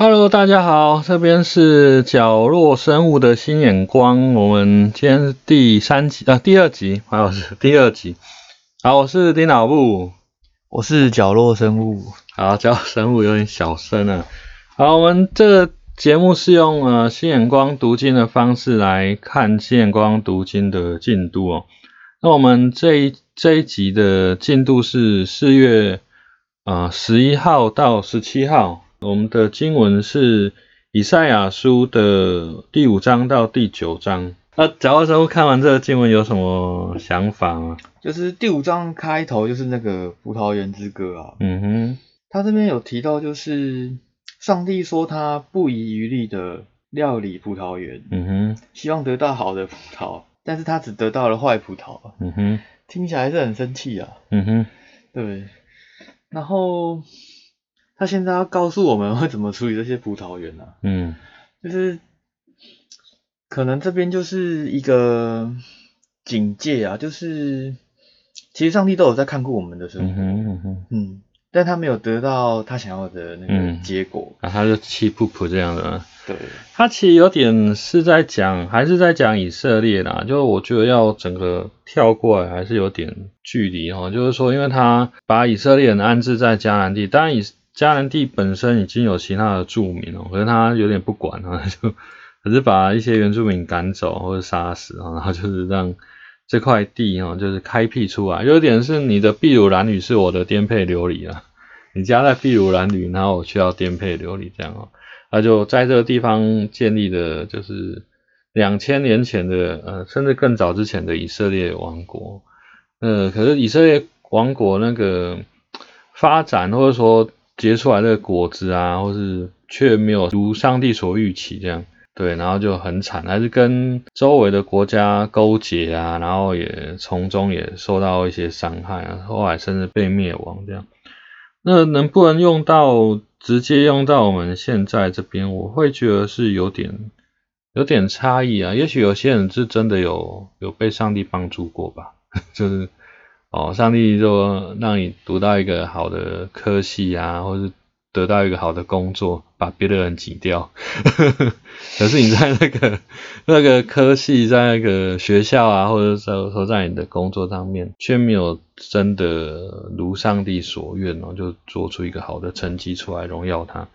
Hello，大家好，这边是角落生物的新眼光。我们今天是第三集啊，第二集，好是第二集。好，我是丁老布，我是角落生物。好，角落生物有点小声啊。好，我们这个节目是用呃新眼光读经的方式来看新眼光读经的进度哦。那我们这一这一集的进度是四月啊十一号到十七号。我们的经文是以赛亚书的第五章到第九章。那假如说看完这个经文有什么想法吗？就是第五章开头就是那个葡萄园之歌啊。嗯哼，他这边有提到，就是上帝说他不遗余力的料理葡萄园。嗯哼，希望得到好的葡萄，但是他只得到了坏葡萄。嗯哼，听起来是很生气啊。嗯哼，对，然后。他现在要告诉我们 会怎么处理这些葡萄园呢？嗯，就是可能这边就是一个警戒啊，就是其实上帝都有在看顾我们的生活，嗯哼，嗯，但他没有得到他想要的那个结果，啊，他就气噗噗这样的，对，他其实有点是在讲，还是在讲以色列啦，就我觉得要整个跳过来还是有点距离哈，就是说，因为他把以色列人安置在迦南地，当然以迦南地本身已经有其他的住民哦，可是他有点不管啊，就可是把一些原住民赶走或者杀死啊，然后就是让这块地哈就是开辟出来，有点是你的秘鲁蓝屿是我的颠沛流离啊，你家在秘鲁蓝屿，然后我去要颠沛流离这样哦，他就在这个地方建立的就是两千年前的呃甚至更早之前的以色列王国，呃可是以色列王国那个发展或者说结出来的果子啊，或是却没有如上帝所预期这样，对，然后就很惨，还是跟周围的国家勾结啊，然后也从中也受到一些伤害啊，后来甚至被灭亡这样。那能不能用到直接用到我们现在这边？我会觉得是有点有点差异啊。也许有些人是真的有有被上帝帮助过吧，就是。哦，上帝就让你读到一个好的科系啊，或是得到一个好的工作，把别的人挤掉。可是你在那个那个科系，在那个学校啊，或者说说在你的工作上面，却没有真的如上帝所愿哦，就做出一个好的成绩出来，荣耀他。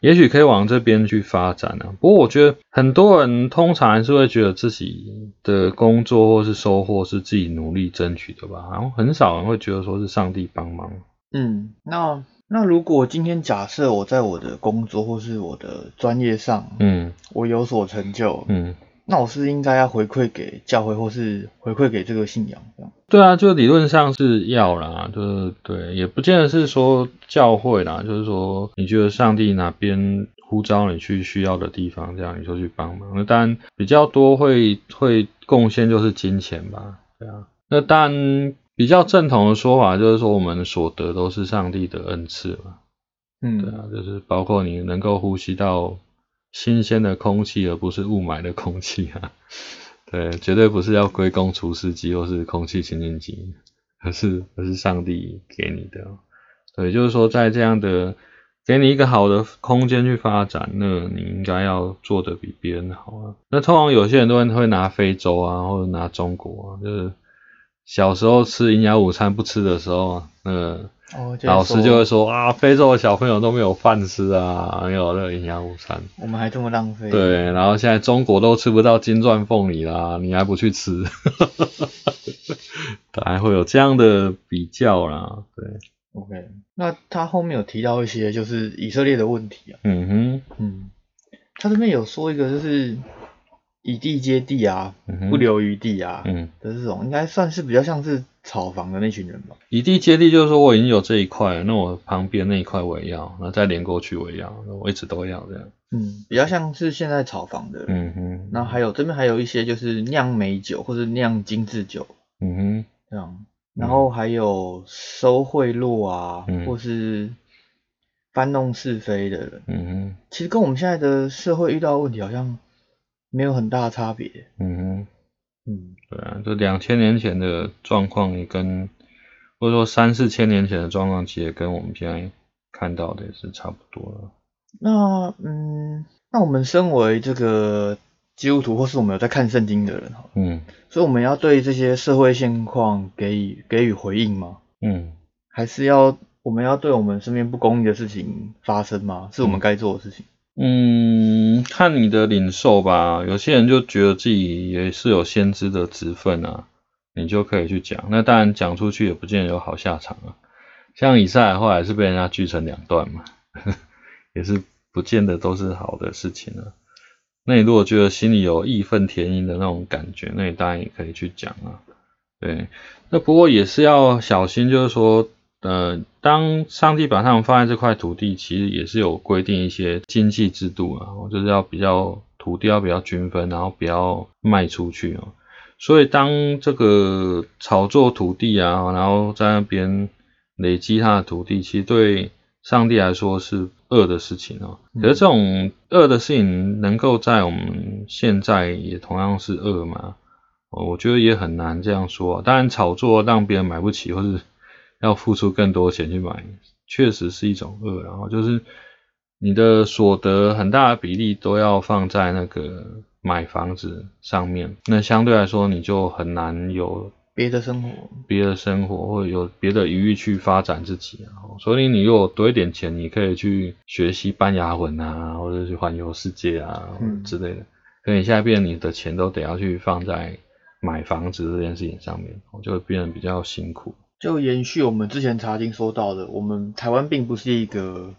也许可以往这边去发展呢。不过我觉得很多人通常还是会觉得自己的工作或是收获是自己努力争取的吧，然后很少人会觉得说是上帝帮忙。嗯，那那如果今天假设我在我的工作或是我的专业上，嗯，我有所成就，嗯。那我是应该要回馈给教会，或是回馈给这个信仰这样？对啊，就理论上是要啦，就是对，也不见得是说教会啦，就是说你觉得上帝哪边呼召你去需要的地方，这样你就去帮忙。那当然比较多会会贡献就是金钱吧，对啊。那当然比较正统的说法就是说我们所得都是上帝的恩赐嘛，嗯，对啊，就是包括你能够呼吸到。新鲜的空气，而不是雾霾的空气啊！对，绝对不是要归功除湿机或是空气清净机，而是而是上帝给你的。对，就是说在这样的给你一个好的空间去发展，那你应该要做的比别人好啊。那通常有些人都会拿非洲啊，或者拿中国啊，就是小时候吃营养午餐不吃的时候，那个。老师就会说啊，非洲的小朋友都没有饭吃啊，没有那个营养午餐，我们还这么浪费。对，然后现在中国都吃不到金钻凤梨啦，你还不去吃？还会有这样的比较啦，对。OK，那他后面有提到一些就是以色列的问题啊。嗯哼，嗯，他这边有说一个就是。以地接地啊，不留余地啊，嗯，的这种应该算是比较像是炒房的那群人吧。以地接地就是说我已经有这一块，那我旁边那一块我也要，那再连过去我也要，我一直都要这样。嗯，比较像是现在炒房的。嗯哼。那还有这边还有一些就是酿美酒或者酿精致酒。嗯哼。这样，然后还有收贿赂啊，或是搬弄是非的人。嗯哼。其实跟我们现在的社会遇到的问题好像。没有很大差别。嗯哼，嗯，对啊，就两千年前的状况也跟，或者说三四千年前的状况，其实跟我们现在看到的也是差不多了。那嗯，那我们身为这个基督徒，或是我们有在看圣经的人哈，嗯所以我们要对这些社会现况给予给予回应吗？嗯，还是要我们要对我们身边不公义的事情发生吗？是我们该做的事情。嗯，看你的领受吧。有些人就觉得自己也是有先知的职分啊，你就可以去讲。那当然讲出去也不见得有好下场啊。像以赛后来是被人家锯成两段嘛，也是不见得都是好的事情啊。那你如果觉得心里有义愤填膺的那种感觉，那你当然也可以去讲啊。对，那不过也是要小心，就是说，呃，当上帝把他们放在这块土地，其实也是有规定一些经济制度啊，就是要比较土地要比较均分，然后不要卖出去哦。所以当这个炒作土地啊，然后在那边累积他的土地，其实对上帝来说是恶的事情哦。可是这种恶的事情能够在我们现在也同样是恶吗？哦，我觉得也很难这样说。当然，炒作让别人买不起，或是要付出更多钱去买，确实是一种恶。然后就是你的所得很大的比例都要放在那个买房子上面，那相对来说你就很难有别的生活，别的生活，或者有别的余裕去发展自己啊。所以你如果多一点钱，你可以去学西班牙文啊，或者去环游世界啊、嗯之类的。可你现在变，你的钱都得要去放在买房子这件事情上面，就会变得比较辛苦。就延续我们之前查经说到的，我们台湾并不是一个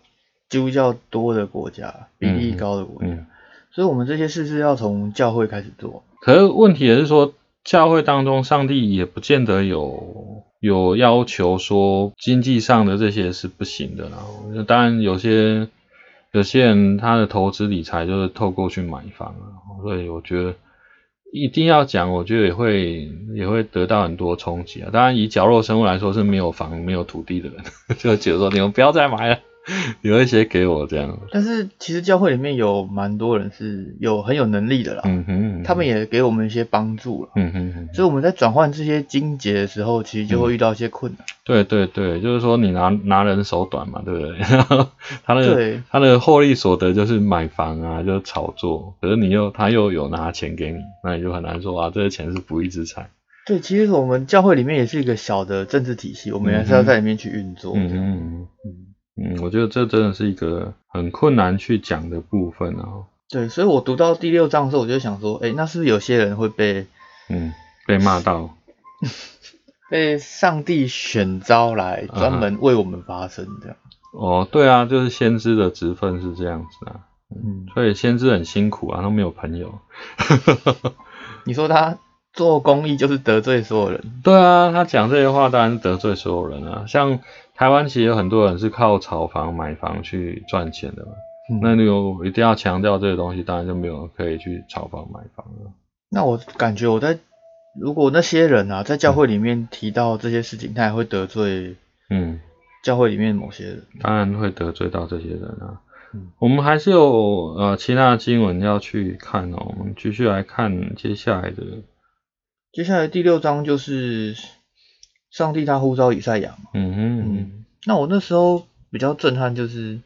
基督教多的国家，比例高的国家，嗯，所以我们这些事是要从教会开始做。可是问题也是说，教会当中，上帝也不见得有有要求说经济上的这些是不行的啦。当然有些有些人他的投资理财就是透过去买房啊，所以我觉得一定要讲，我觉得也会也会得到很多冲击啊。当然以角落生物来说是没有房没有土地的人，就觉得说你们不要再买了，留一些给我这样。但是其实教会里面有蛮多人是有很有能力的啦，嗯哼，他们也给我们一些帮助了。嗯哼哼。所以我们在转换这些金节的时候，其实就会遇到一些困难。对对对，就是说你拿拿人手短嘛，对不对？他那个对他的获利所得就是买房啊，就是炒作，可是你又他又有拿钱给你，那你就很难说啊，这些钱是不义之财。对，其实我们教会里面也是一个小的政治体系，我们也是要在里面去运作。嗯嗯嗯，嗯，我觉得这真的是一个很困难去讲的部分啊。对，所以我读到第六章的时候，我就想说，哎，那是不是有些人会被嗯，被骂到，被上帝选召来专门为我们发声这样？哦，对啊，就是先知的职分是这样子啊，嗯，所以先知很辛苦啊，他没有朋友。你说他做公益就是得罪所有人，对啊，他讲这些话当然是得罪所有人啊。像台湾其实有很多人是靠炒房、买房去赚钱的嘛。嗯那你有一定要强调这个东西，当然就没有人可以去炒房、买房了。那我感觉我在如果那些人啊在教会里面提到这些事情，他也会得罪嗯，教会里面某些人。当然会得罪到这些人啊。嗯我们还是有呃其他的经文要去看哦。我们继续来看接下来的，接下来第六章就是上帝他呼召以赛亚嘛。嗯哼，嗯，那我那时候比较震撼就是，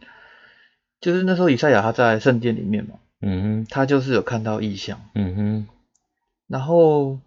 就是那时候以赛亚他在圣殿里面嘛，嗯哼，他就是有看到异象，嗯哼，然后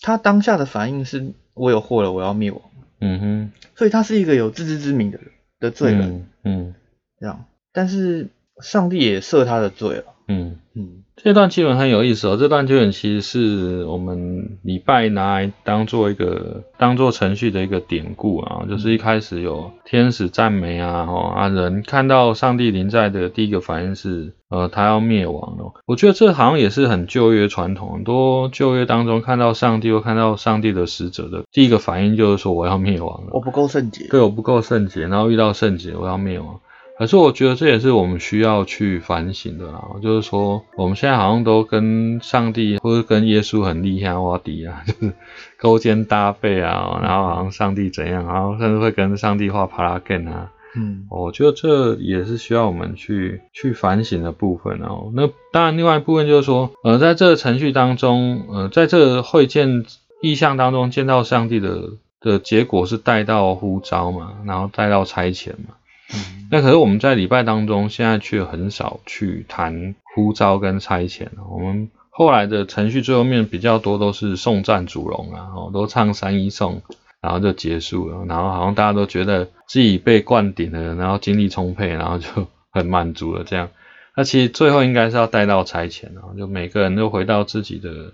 他当下的反应是我有祸了，我要灭亡，嗯哼，所以他是一个有自知之明的人的罪人，嗯嗯。这样，但是上帝也赦他的罪了，嗯。嗯这段经文很有意思哦，这段经文其实是我们礼拜拿来当做一个当做程序的一个典故啊，就是一开始有天使赞美啊，哦啊人看到上帝临在的第一个反应是，呃他要灭亡了。我觉得这好像也是很旧约传统，很多旧约当中看到上帝或看到上帝的使者的第一个反应就是说我要灭亡了，我不够圣洁，对我不够圣洁，然后遇到圣洁我要灭亡。可是我觉得这也是我们需要去反省的啦，就是说我们现在好像都跟上帝或者跟耶稣很厉害哇迪啊，就是勾肩搭背啊，然后好像上帝怎样，然后甚至会跟上帝画帕拉根啊，嗯我觉得这也是需要我们去去反省的部分哦。那当然，另外一部分就是说，呃，在这个程序当中，呃，在这个会见意象当中见到上帝的的结果是带到呼召嘛，然后带到差遣嘛。那可是我们在礼拜当中，现在却很少去谈呼召跟差遣。我们后来的程序最后面比较多都是送赞主荣啊，哦，都唱三一颂，然后就结束了。然后好像大家都觉得自己被灌顶了，然后精力充沛，然后就很满足了这样。那其实最后应该是要带到差遣啊，就每个人都回到自己的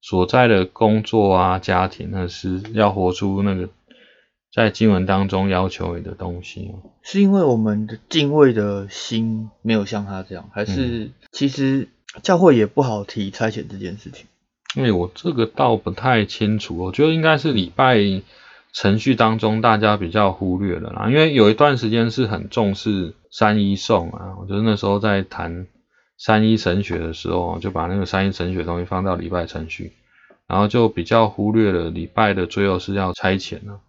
所在的工作啊、家庭，那是要活出那个在经文当中要求你的东西哦。是因为我们的敬畏的心没有像他这样，还是其实教会也不好提差遣这件事情？因为我这个倒不太清楚，我觉得应该是礼拜程序当中大家比较忽略了啦。因为有一段时间是很重视三一颂啊，我觉得那时候在谈三一神学的时候，就把那个三一神学东西放到礼拜程序，然后就比较忽略了礼拜的最后是要差遣啊。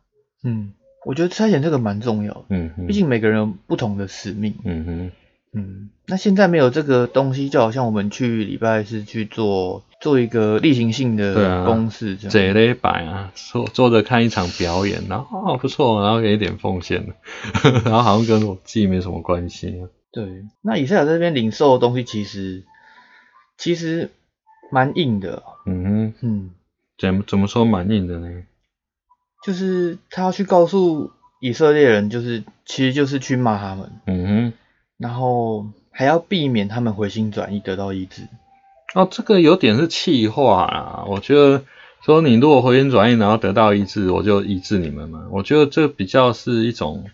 嗯，我觉得差遣这个蛮重要的，嗯哼，毕竟每个人有不同的使命。嗯哼，嗯，那现在没有这个东西，就好像我们去礼拜是去做做一个例行性的啊公事这样。这礼拜啊，坐坐着看一场表演，然后哦不错，然后给一点奉献，然后好像跟我自己没什么关系啊。对，那以赛亚这边领受的东西其实其实蛮硬的，嗯哼。嗯，怎么怎么说蛮硬的呢？就是他要去告诉以色列人，就是其实就是去骂他们，嗯哼然后还要避免他们回心转意得到医治。哦，这个有点是气话啊。我觉得说你如果回心转意，然后得到医治，我就医治你们嘛。我觉得这比较是一种，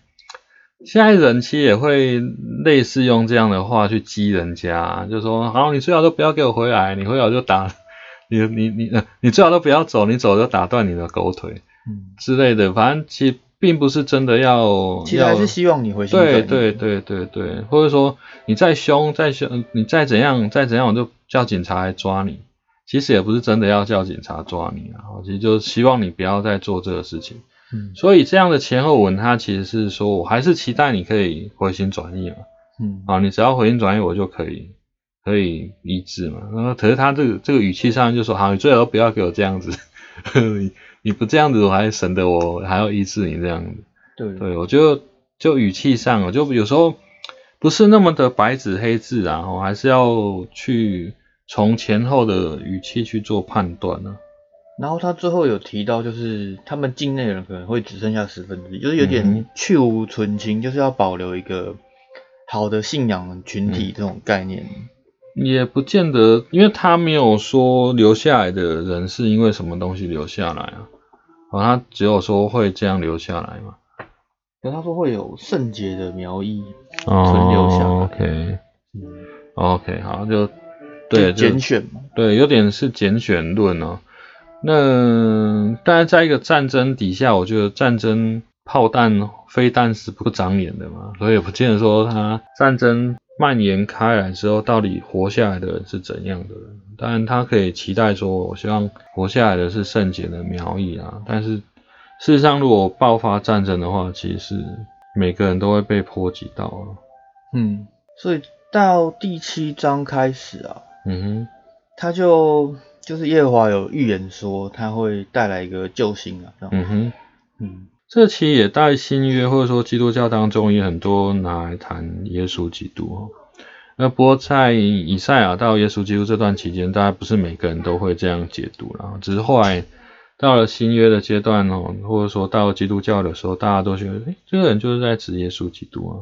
现在人其实也会类似用这样的话去激人家，就说好，你最好都不要给我回来，你回来我就打你，你你呃，你最好都不要走，你走就打断你的狗腿嗯，之类的。反正其实并不是真的要，其实还是希望你回心转意。对对对对对，或者说你再凶再凶，你再怎样再怎样，我就叫警察来抓你。其实也不是真的要叫警察抓你啊，其实就是希望你不要再做这个事情。嗯所以这样的前后文，它其实是说我还是期待你可以回心转意嘛。嗯啊，你只要回心转意，我就可以可以医治嘛。然后可是他这个这个语气上就说，好，你最好不要给我这样子，你你不这样子，我还省得我还要医治你这样子。对对，我觉得就语气上，我就有时候不是那么的白纸黑字啊，我还是要去从前后的语气去做判断呢、然后他最后有提到，就是他们境内人可能会只剩下十分之一，就是有嗯点去无存清，就是要保留一个好的信仰群嗯体这种概念。也不见得，因为他没有说留下来的人是因为什么东西留下来啊，哦，他只有说会这样留下来嘛。可他说会有圣洁的苗裔存留下来，哦 OK 嗯，OK，好，就对，就就拣选嘛，对，有点是拣选论哦。那但是在一个战争底下，我觉得战争炮弹、飞弹是不长眼的嘛，所以也不见得说他战争蔓延开来之后，到底活下来的人是怎样的人。当然，他可以期待说，我希望活下来的是圣洁的苗裔啊。但是事实上，如果爆发战争的话，其实是每个人都会被波及到啊。嗯，所以到第七章开始啊，嗯哼他就就是耶和华有预言说他会带来一个救星啊，嗯哼。嗯这其实也带新约或者说基督教当中也很多拿来谈耶稣基督哦。那不过在以赛亚到耶稣基督这段期间，大家不是每个人都会这样解读啦，只是后来到了新约的阶段哦，或者说到基督教的时候，大家都觉得，诶，这个人就是在指耶稣基督啊。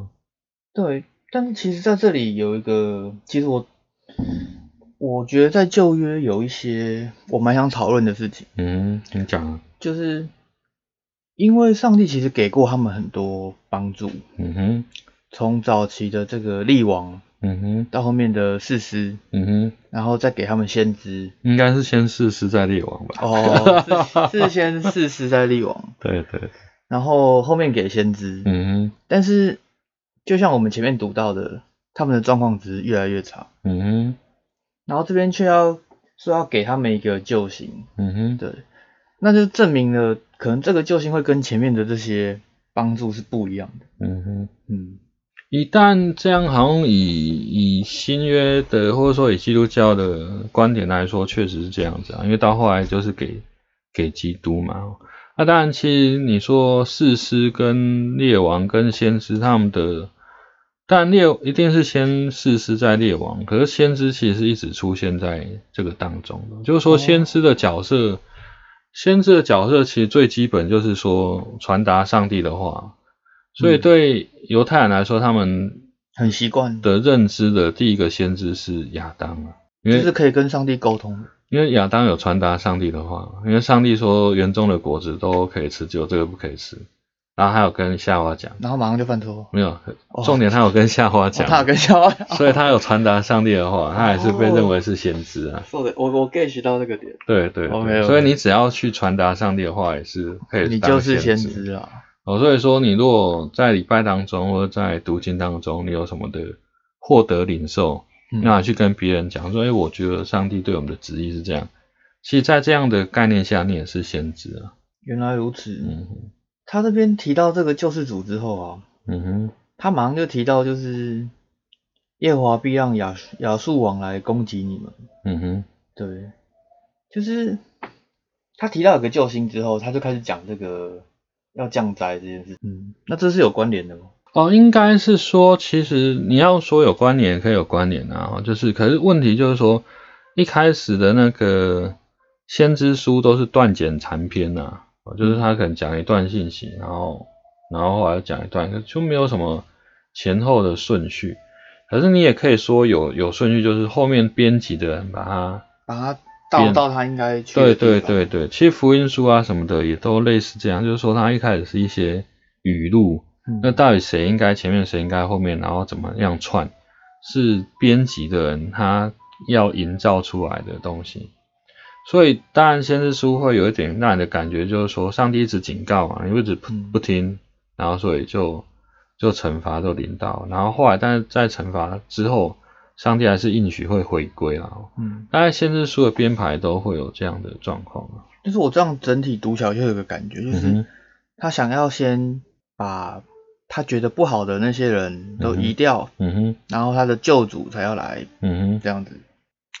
对，但是其实在这里有一个，其实我我觉得在旧约有一些我蛮想讨论的事情，嗯，你讲啊，就是因为上帝其实给过他们很多帮助，嗯哼，从早期的这个力王嗯哼，到后面的士师，嗯哼，然后再给他们先知，应该是先试试再力王吧。哦，是是先士师再力王，对对，然后后面给先知，嗯哼，但是就像我们前面读到的，他们的状况只是越来越差，嗯哼，然后这边却要说要给他们一个救星，嗯哼，对，那就证明了可能这个救星会跟前面的这些帮助是不一样的。嗯哼。嗯一旦这样，好像以以新约的或者说以基督教的观点来说，确实是这样子啊。因为到后来就是给给基督嘛，那当然，其实你说士师跟列王跟先知他们的，但列一定是先士师在列王，可是先知其实是一直出现在这个当中的。就是说，先知的角色，先知的角色其实最基本就是说传达上帝的话，所以对犹太人来说，他们很习惯的认知的第一个先知是亚当啊，因为就是可以跟上帝沟通的。因为亚当有传达上帝的话，因为上帝说园中的果子都可以吃，只有这个不可以吃。然后还有跟夏花讲，然后马上就犯错。没有，重点他有跟夏花讲，他有跟夏娃讲，所以他有传达上帝的话，他还是被认为是先知啊。是的，我我 get 到这个点。对对对，所以你只要去传达上帝的话，也是可以。你就是先知啊。哦，所以说你如果在礼拜当中或者在读经当中，你有什么的获得领受，那去跟别人讲说，哎，我觉得上帝对我们的旨意是这样。其实，在这样的概念下，你也是先知啊。原来如此。嗯哼。他这边提到这个救世主之后啊，嗯哼，他马上就提到就是耶和华必让亚亚述王来攻击你们。嗯哼。对。就是他提到有个救星之后，他就开始讲这个要降灾这件事。嗯。那这是有关联的吗？哦，应该是说，其实你要说有关联，可以有关联啊。就是，可是问题就是说，一开始的那个。先知书都是断简残篇呐，就是他可能讲一段信息，然后然后后来讲一段，就没有什么前后的顺序。可是你也可以说有有顺序，就是后面编辑的人把它把它倒到他应该去对对对对，其实福音书啊什么的也都类似这样，就是说他一开始是一些语录，那到底谁应该前面，谁应该后面，然后怎么样串，是编辑的人他要营造出来的东西。所以当然，先知书会有一点让人的感觉，就是说上帝一直警告嘛，你一直不不听，然后所以就就惩罚就临到，然后后来但是在惩罚之后，上帝还是应许会回归啦。嗯，大概先知书的编排都会有这样的状况啊。就是我这样整体读起来就有个感觉，就是他想要先把他觉得不好的那些人都移掉，嗯哼，然后他的救主才要来，嗯哼，这样子。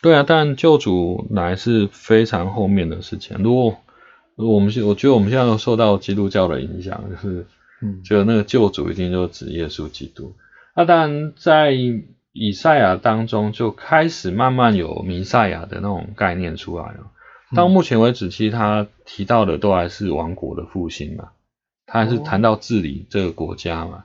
对啊，但救主来是非常后面的事情。如果我们现，我觉得我们现在受到基督教的影响，就是，嗯，就那个救主一定就指耶稣基督。那当然，在以赛亚当中就开始慢慢有弥赛亚的那种概念出来了。到目前为止，其实他提到的都还是王国的复兴嘛，他还是谈到治理这个国家嘛，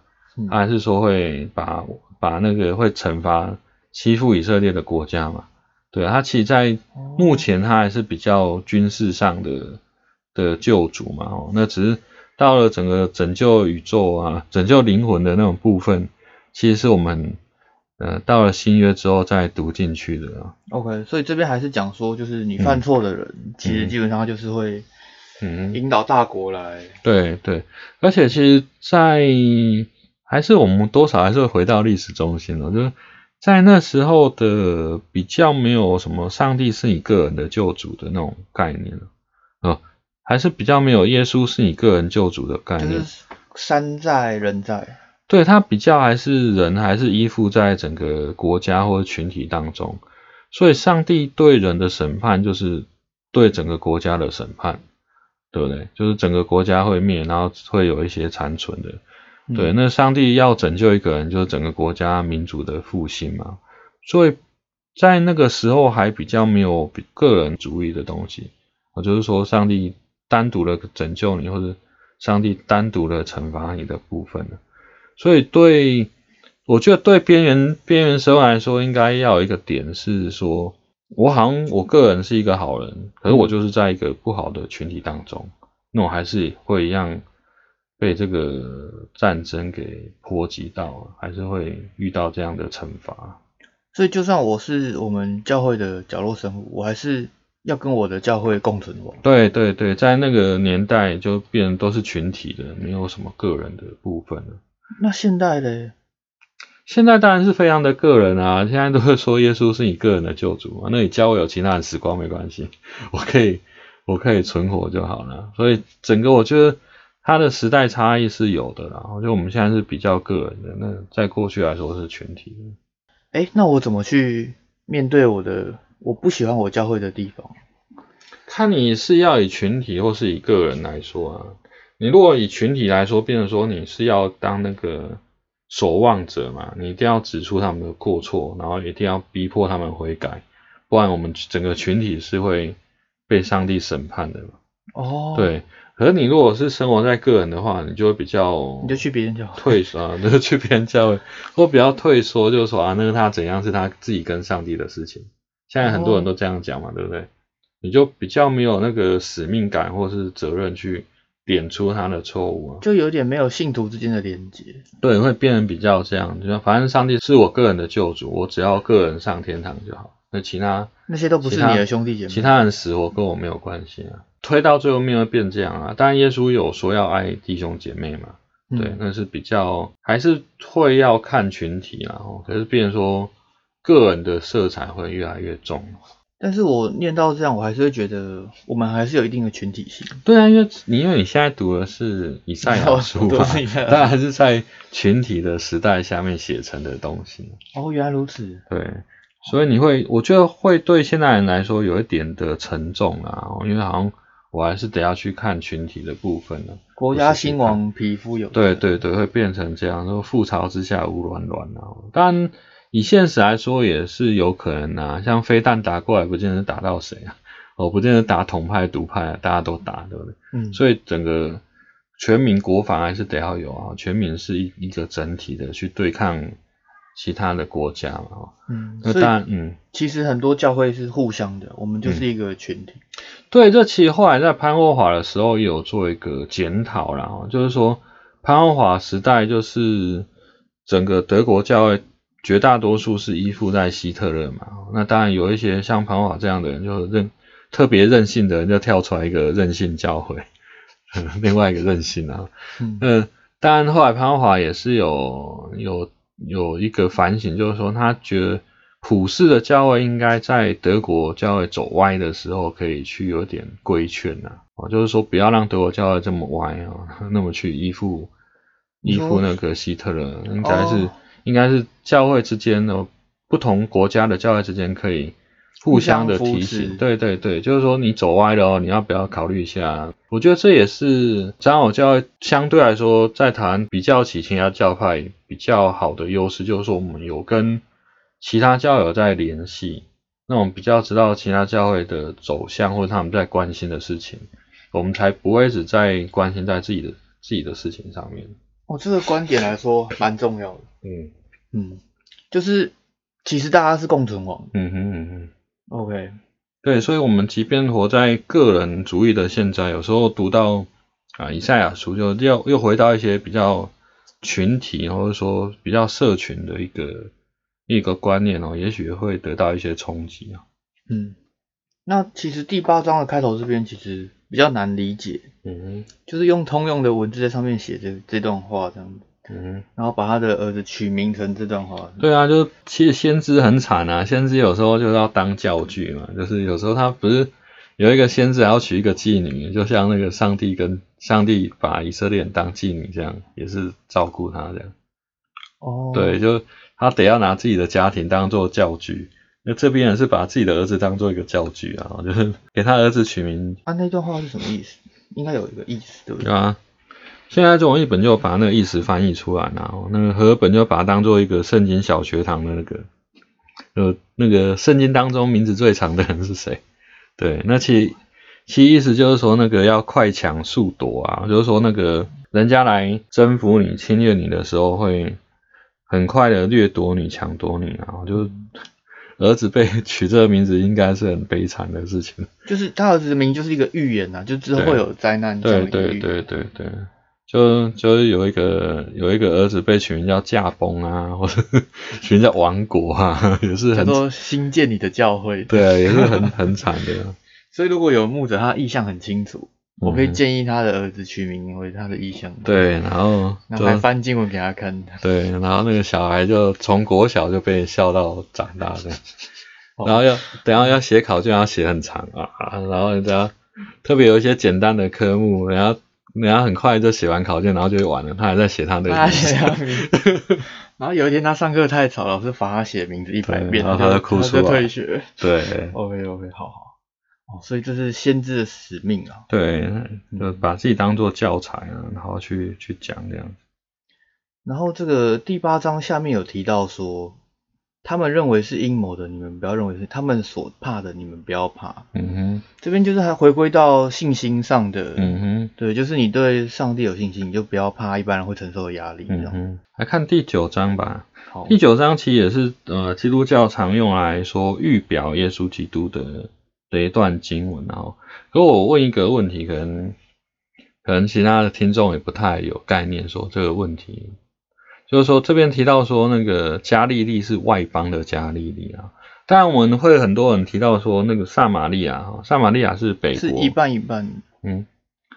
他还是说会把把那个会惩罚欺负以色列的国家嘛。对他其实，在目前他还是比较军事上的的救主嘛，哦，那只是到了整个拯救宇宙啊、拯救灵魂的那种部分，其实是我们呃到了新约之后再读进去的。啊 OK，所以这边还是讲说，就是你犯错的人，其实基本上就是会嗯引导大国来。对对，而且其实，在还是我们多少还是会回到历史中心哦，就是。在那时候的比较没有什么上帝是你个人的救主的那种概念了，还是比较没有耶稣是你个人救主的概念。山在人在，对他比较还是人还是依附在整个国家或者群体当中，所以上帝对人的审判就是对整个国家的审判，对不对？就是整个国家会灭，然后会有一些残存的。对，那上帝要拯救一个人，就是整个国家民族的复兴嘛。所以在那个时候还比较没有个人主义的东西，我就是说上帝单独的拯救你，或者上帝单独的惩罚你的部分所以对，我觉得对边缘边缘社会来说，应该要有一个点是说，我好像我个人是一个好人，可是我就是在一个不好的群体当中，那我还是会一样。被这个战争给波及到，还是会遇到这样的惩罚。所以，就算我是我们教会的角落生物，我还是要跟我的教会共存亡。对对对，在那个年代就变都是群体的，没有什么个人的部分了。那现代呢？现在当然是非常的个人啊！现在都会说耶稣是你个人的救主嘛。那你教会有其他人时光没关系，我可以我可以存活就好了。所以整个我觉得。它的时代差异是有的啦，我觉得我们现在是比较个人的，那在过去来说是群体的。哎，那我怎么去面对我的我不喜欢我教会的地方？看你是要以群体或是以个人来说啊。你如果以群体来说，变成说你是要当那个守望者嘛，你一定要指出他们的过错，然后一定要逼迫他们悔改，不然我们整个群体是会被上帝审判的嘛。哦，对。可是你如果是生活在个人的话，你就会比较，你就去别人家退缩，你就去别人家会，或比较退缩，就是说啊，那个他怎样是他自己跟上帝的事情。现在很多人都这样讲嘛，对不对？你就比较没有那个使命感或是责任去。点出他的错误，就有点没有信徒之间的连接。对，会变得比较这样，就说反正上帝是我个人的救主，我只要个人上天堂就好。那其他那些都不是你的兄弟姐妹，其他人死活跟我没有关系啊。推到最后面会变这样啊。当然耶稣有说要爱弟兄姐妹嘛，对，那是比较还是会要看群体啊。可是变说个人的色彩会越来越重。但是我念到这样，我还是会觉得我们还是有一定的群体性。对啊，因为你因为你现在读的是以赛亚书嘛，当然还是在群体的时代下面写成的东西。哦，原来如此。对，所以你会，我觉得会对现代人来说有一点的沉重啊，因为好像我还是得要去看群体的部分了。国家兴亡，匹夫有。对对对，会变成这样，说覆巢之下无卵卵啊。当然。以现实来说也是有可能啊，像飞弹打过来，不见得打到谁啊，哦，不见得打统派独派，大家都打，对不对？嗯，所以整个全民国防还是得要有啊，全民是一一个整体的去对抗其他的国家嘛，嗯，那当然，嗯，其实很多教会是互相的，我们就是一个群体。对，这其实后来在潘霍华的时候也有做一个检讨然后就是说潘霍华时代就是整个德国教会。绝大多数是依附在希特勒嘛，那当然有一些像庞瓦这样的人，就任特别任性的人，就跳出来一个任性教会，另外一个任性啊。嗯，当然后来庞华也是有有有一个反省，就是说他觉得普世的教会应该在德国教会走歪的时候，可以去有点规劝呐，哦，就是说不要让德国教会这么歪啊，那么去依附依附那个希特勒，应该是。应该是教会之间的不同国家的教会之间可以互相的提醒，对对对，就是说你走歪了哦，你要不要考虑一下？我觉得这也是长老教会相对来说在台湾比较起其他教派比较好的优势，就是说我们有跟其他教友在联系，那我们比较知道其他教会的走向或者他们在关心的事情，我们才不会只在关心在自己的自己的事情上面。哦，这个观点来说蛮重要的。嗯嗯，就是其实大家是共存亡。嗯哼嗯哼。OK。对，所以，我们即便活在个人主义的现在，有时候读到啊以赛亚书，就又又回到一些比较群体，或者说比较社群的一个一个观念哦，也许会得到一些冲击啊。嗯，那其实第八章的开头这边其实比较难理解。嗯哼。就是用通用的文字在上面写这这段话这样子。嗯，然后把他的儿子取名成这段话。对啊，就其实先知很惨啊，先知有时候就是要当教具嘛，就是有时候他不是有一个先知还要娶一个妓女，就像那个上帝跟上帝把以色列人当妓女这样，也是照顾他这样。哦。对，就他得要拿自己的家庭当做教具，那这边人是把自己的儿子当做一个教具啊，就是给他儿子取名。啊，那段话是什么意思？应该有一个意思，对不对？啊。现在这种译本就把那个意思翻译出来，然后那个和本就把它当做一个圣经小学堂的那个，呃，那个圣经当中名字最长的人是谁？对，那其其意思就是说那个要快抢速夺啊，就是说那个人家来征服你、侵略你的时候，会很快的掠夺你、抢夺你，然后就儿子被取这个名字，应该是很悲惨的事情。就是他儿子的名就是一个预言呐，就之后会有灾难。对对对对对。就就是有一个有一个儿子被取名叫驾崩啊，或者取名叫亡国啊，也是很多新建你的教会，对啊，也是很 很惨的。所以如果有牧者，他意向很清楚，我可以建议他的儿子取名为他的意向。对，然后还翻经文给他看。对，然后那个小孩就从国小就被笑到长大的，然后要等下要写考卷要写很长啊，然后人家特别有一些简单的科目，然后。人家很快就写完考卷，然后就完了。他还在写他的。他写他名字。然后有一天他上课太吵，老师罚他写名字一百遍，然后他就哭出来。退学。对。OK OK，好好。哦，所以这是先知的使命啊。对，就把自己当做教材啊，然后去去讲这样子。然后这个第八章下面有提到说。他们认为是阴谋的，你们不要认为是他们所怕的，你们不要怕。嗯哼，这边就是还回归到信心上的。嗯哼，对，就是你对上帝有信心，你就不要怕一般人会承受的压力。嗯哼，来看第九章吧。好，第九章其实也是呃基督教常用来说预表耶稣基督的的一段经文。然后，可我问一个问题，可能可能其他的听众也不太有概念，说这个问题。就是说，这边提到说，那个加利利是外邦的加利利啊。当然，我们会很多人提到说，那个撒玛利亚哈，撒玛利亚是北国，是一半一半。嗯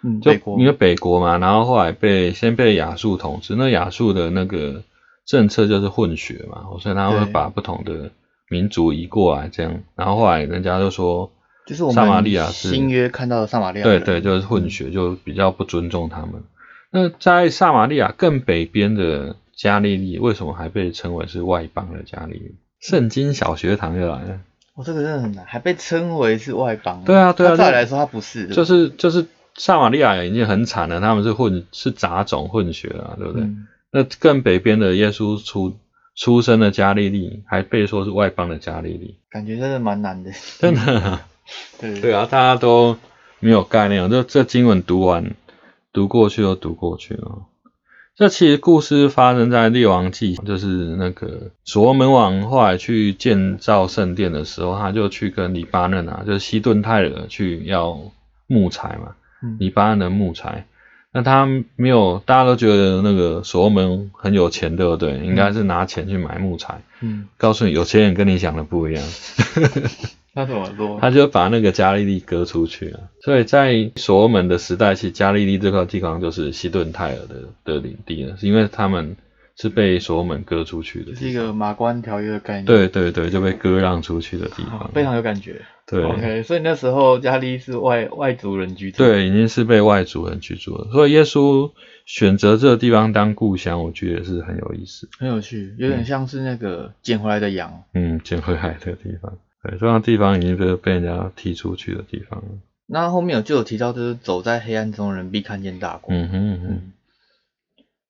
嗯，就因为北国嘛，然后后来被先被亚述统治，那亚述的那个政策就是混血嘛，所以他会把不同的民族移过来这样，然后后来人家就说，就是撒玛利亚是新约看到的撒玛利亚，对对，就是混血，就比较不尊重他们。那在撒玛利亚更北边的。加利利为什么还被称为是外邦的加利利？圣经小学堂又来了。我这个真的很难，还被称为是外邦。对啊，对啊。再来说，他不是。就是就是撒玛利亚已经很惨了，他们是混是杂种混血啊，对不对？那更北边的耶稣出出生的加利利，还被说是外邦的加利利，感觉真的蛮难的。真的。对对啊，大家都没有概念，就这经文读完读过去又读过去了。这其实故事发生在列王记，就是那个所罗门王后来去建造圣殿的时候，他就去跟黎巴嫩啊，就是西顿泰尔去要木材嘛，黎巴嫩的木材。那他没有，大家都觉得那个所罗门很有钱，对不对？应该是拿钱去买木材。嗯，告诉你，有钱人跟你想的不一样。他怎么做？他就把那个加利利割出去了。所以在所罗门的时代，其实加利利这块地方就是西顿泰尔的的领地了，是因为他们是被所罗门割出去的。是一个马关条约的概念。对对对，就被割让出去的地方。非常有感觉。对。OK，所以那时候加利是外外族人居住。对，已经是被外族人居住了。所以耶稣选择这个地方当故乡，我觉得是很有意思。很有趣，有点像是那个捡回来的羊。嗯，捡回来的地方。对，这样地方已经被被人家踢出去的地方了。那后面有就有提到，就是走在黑暗中人必看见大光。嗯哼哼。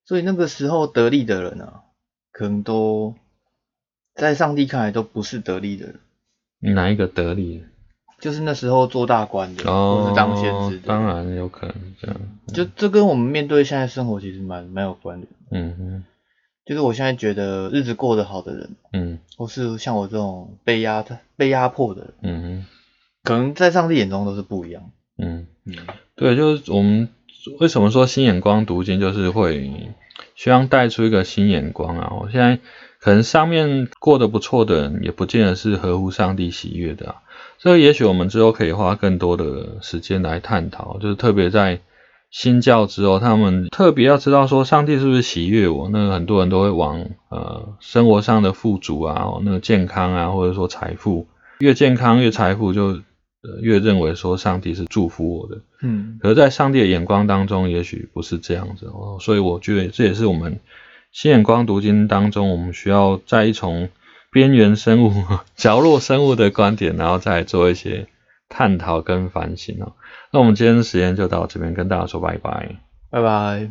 所以那个时候得力的人啊，可能都在上帝看来都不是得力的人。哪一个得力？就是那时候做大官的，或是当先知的。当然有可能这样。就这跟我们面对现在生活其实蛮蛮有关联。嗯哼。就是我现在觉得日子过得好的人，嗯，或是像我这种被压的、被压迫的人，嗯哼，可能在上帝眼中都是不一样。嗯嗯，对，就是我们为什么说新眼光读经，就是会希望带出一个新眼光啊。我现在可能上面过得不错的人，也不见得是合乎上帝喜悦的。啊这也许我们之后可以花更多的时间来探讨，就是特别在。新教之后，他们特别要知道说，上帝是不是喜悦我？那很多人都会往呃生活上的富足啊，那个健康啊，或者说财富，越健康越财富，就越认为说上帝是祝福我的。嗯，可是，在上帝的眼光当中，也许不是这样子哦。所以，我觉得这也是我们新眼光读经当中，我们需要再从边缘生物、角落生物的观点，然后再做一些探讨跟反省哦。那我们今天的时间就到这边，跟大家说拜拜，拜拜。